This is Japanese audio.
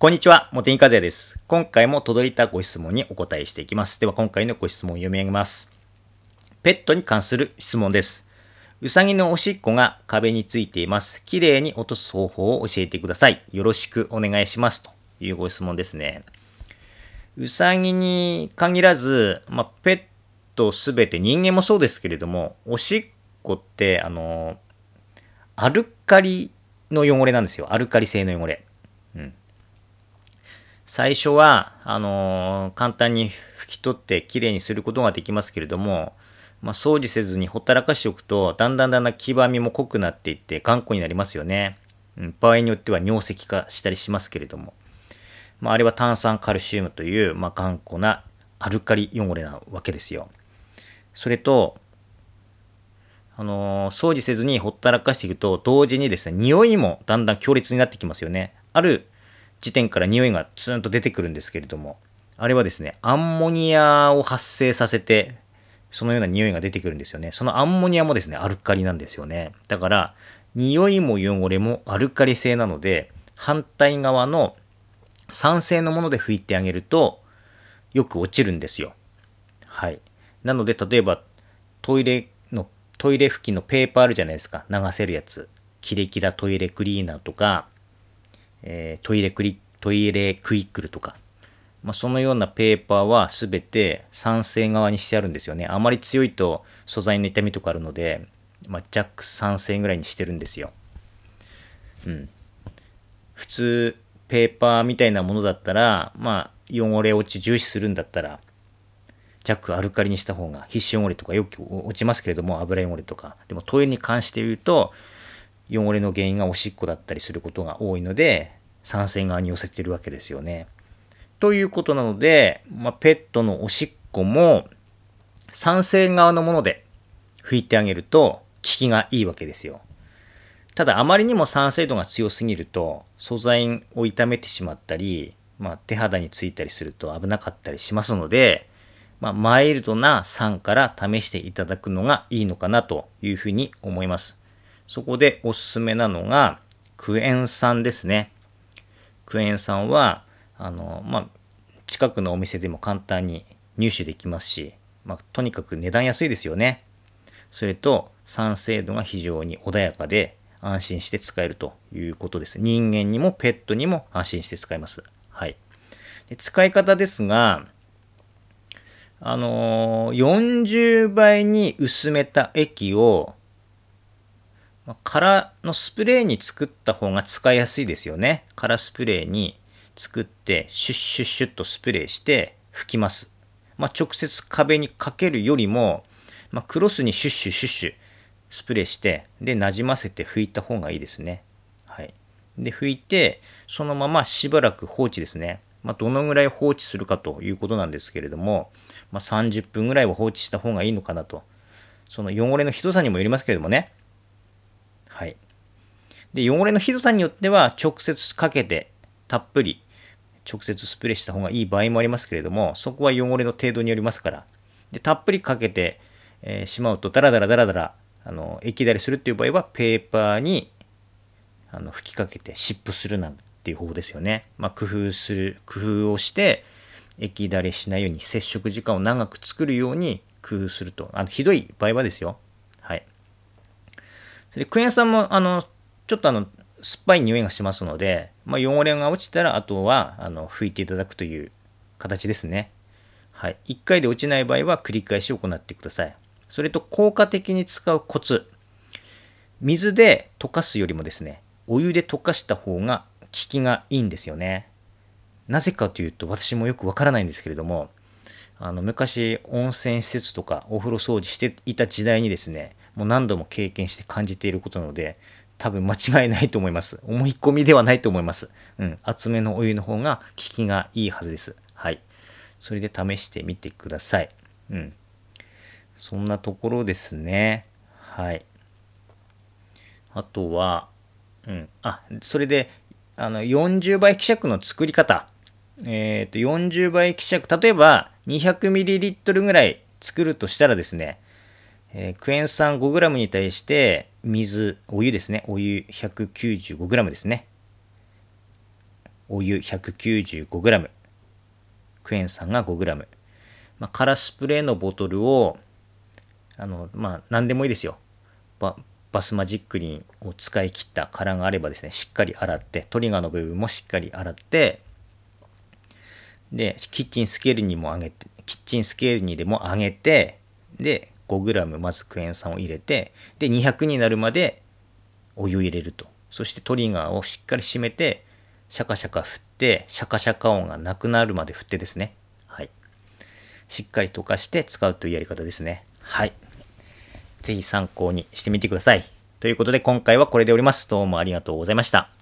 こんにちは、茂木和也です。今回も届いたご質問にお答えしていきます。では今回のご質問を読み上げます。ペットに関する質問です。うさぎのおしっこが壁についています。きれいに落とす方法を教えてください。よろしくお願いします。というご質問ですね。うさぎに限らず、まあ、ペットすべて人間もそうですけれども、おしっこって、あの、アルカリの汚れなんですよ。アルカリ性の汚れ。最初は、あの簡単に拭き取ってきれいにすることができますけれども、まあ、掃除せずにほったらかしておくと、だんだんだんだん黄ばみも濃くなっていって頑固になりますよね。場合によっては尿石化したりしますけれども。まあ、あれは炭酸カルシウムという、まあ、頑固なアルカリ汚れなわけですよ。それと、あのー掃除せずにほったらかしていくと、同時にですね、匂いもだんだん強烈になってきますよね。ある時点から匂いがツーンと出てくるんですけれども、あれはですね、アンモニアを発生させて、そのような匂いが出てくるんですよね。そのアンモニアもですね、アルカリなんですよね。だから、匂いも汚れもアルカリ性なので、反対側の酸性のもので拭いてあげると、よく落ちるんですよ。はい。なので、例えば、トイレの、トイレ拭きのペーパーあるじゃないですか。流せるやつ。キレキラトイレクリーナーとか、えートイレクリ、トイレクイックルとか。まあ、そのようなペーパーはすべて酸性側にしてあるんですよね。あまり強いと素材の痛みとかあるので、まあ、弱酸性ぐらいにしてるんですよ。うん。普通、ペーパーみたいなものだったら、まあ、汚れ落ち重視するんだったら、弱アルカリにした方が皮脂汚れとかよく落ちますけれども油汚れとかでもトイレに関して言うと汚れの原因がおしっこだったりすることが多いので酸性側に寄せてるわけですよね。ということなので、まあ、ペットのおしっこも酸性側のもので拭いてあげると効きがいいわけですよ。ただあまりにも酸性度が強すぎると素材を傷めてしまったり、まあ、手肌についたりすると危なかったりしますので、まあ、マイルドな酸から試していただくのがいいのかなというふうに思います。そこでおすすめなのがクエン酸ですね。クエン酸はあの、まあ、近くのお店でも簡単に入手できますし、まあ、とにかく値段安いですよね。それと酸性度が非常に穏やかで安心して使えるということです。人間にもペットにも安心して使えます。はい。で使い方ですが、あのー40倍に薄めた液を、まあ空のスプレーに作った方が使いやすいですよね。空スプレーに作って、シュッシュッシュッとスプレーして拭きます。まあ、直接壁にかけるよりも、まあ、クロスにシュッシュッシュッシュスプレーして、で、なじませて拭いた方がいいですね。はい。で、拭いて、そのまましばらく放置ですね。まあ、どのぐらい放置するかということなんですけれども、まあ、30分ぐらいは放置した方がいいのかなと。その汚れのひどさにもよりますけれどもね。はい。で、汚れのひどさによっては、直接かけて、たっぷり、直接スプレーした方がいい場合もありますけれども、そこは汚れの程度によりますから。で、たっぷりかけて、えーしまうと、ダラダラダラダラ、あの、液だれするっていう場合は、ペーパーに、あの、吹きかけて湿布するなんていう方法ですよね。まあ、工夫する、工夫をして、液だれしないように、接触時間を長く作るように工夫すると。あの、ひどい場合はですよ。でクエン酸も、あの、ちょっとあの、酸っぱい匂いがしますので、まあ、汚れが落ちたら、あとは、あの、拭いていただくという形ですね。はい。1回で落ちない場合は繰り返し行ってください。それと効果的に使うコツ。水で溶かすよりもですね、お湯で溶かした方が効きがいいんですよね。なぜかというと、私もよくわからないんですけれども、あの昔温泉施設とかお風呂掃除していた時代にですね、もう何度も経験して感じていることなので、多分間違いないと思います。思い込みではないと思います。うん。厚めのお湯の方が効きがいいはずです。はい。それで試してみてください。うん。そんなところですね。はい。あとは、うん。あ、それで、あの、40倍希釈の作り方。えっ、と、40倍希釈。例えば、200ml ぐらい作るとしたらですね、えークエン酸 5g に対して、水、お湯ですね。お湯 195g ですね。お湯 195g、クエン酸が 5g、まあ、カラスプレーのボトルを、あの、まあ、何でもいいですよ。ババスマジックリンを使い切った殻があればですね、しっかり洗って、トリガーの部分もしっかり洗って、で、キッチンスケールにも上げて、キッチンスケールにでも上げて、で、5g まずクエン酸を入れて、で、200になるまでお湯入れると。そしてトリガーをしっかり締めて、シャカシャカ振って、シャカシャカ音がなくなるまで振ってですね。はい。しっかり溶かして使うというやり方ですね。はい。ぜひ参考にしてみてください。ということで今回はこれでおります。どうもありがとうございました。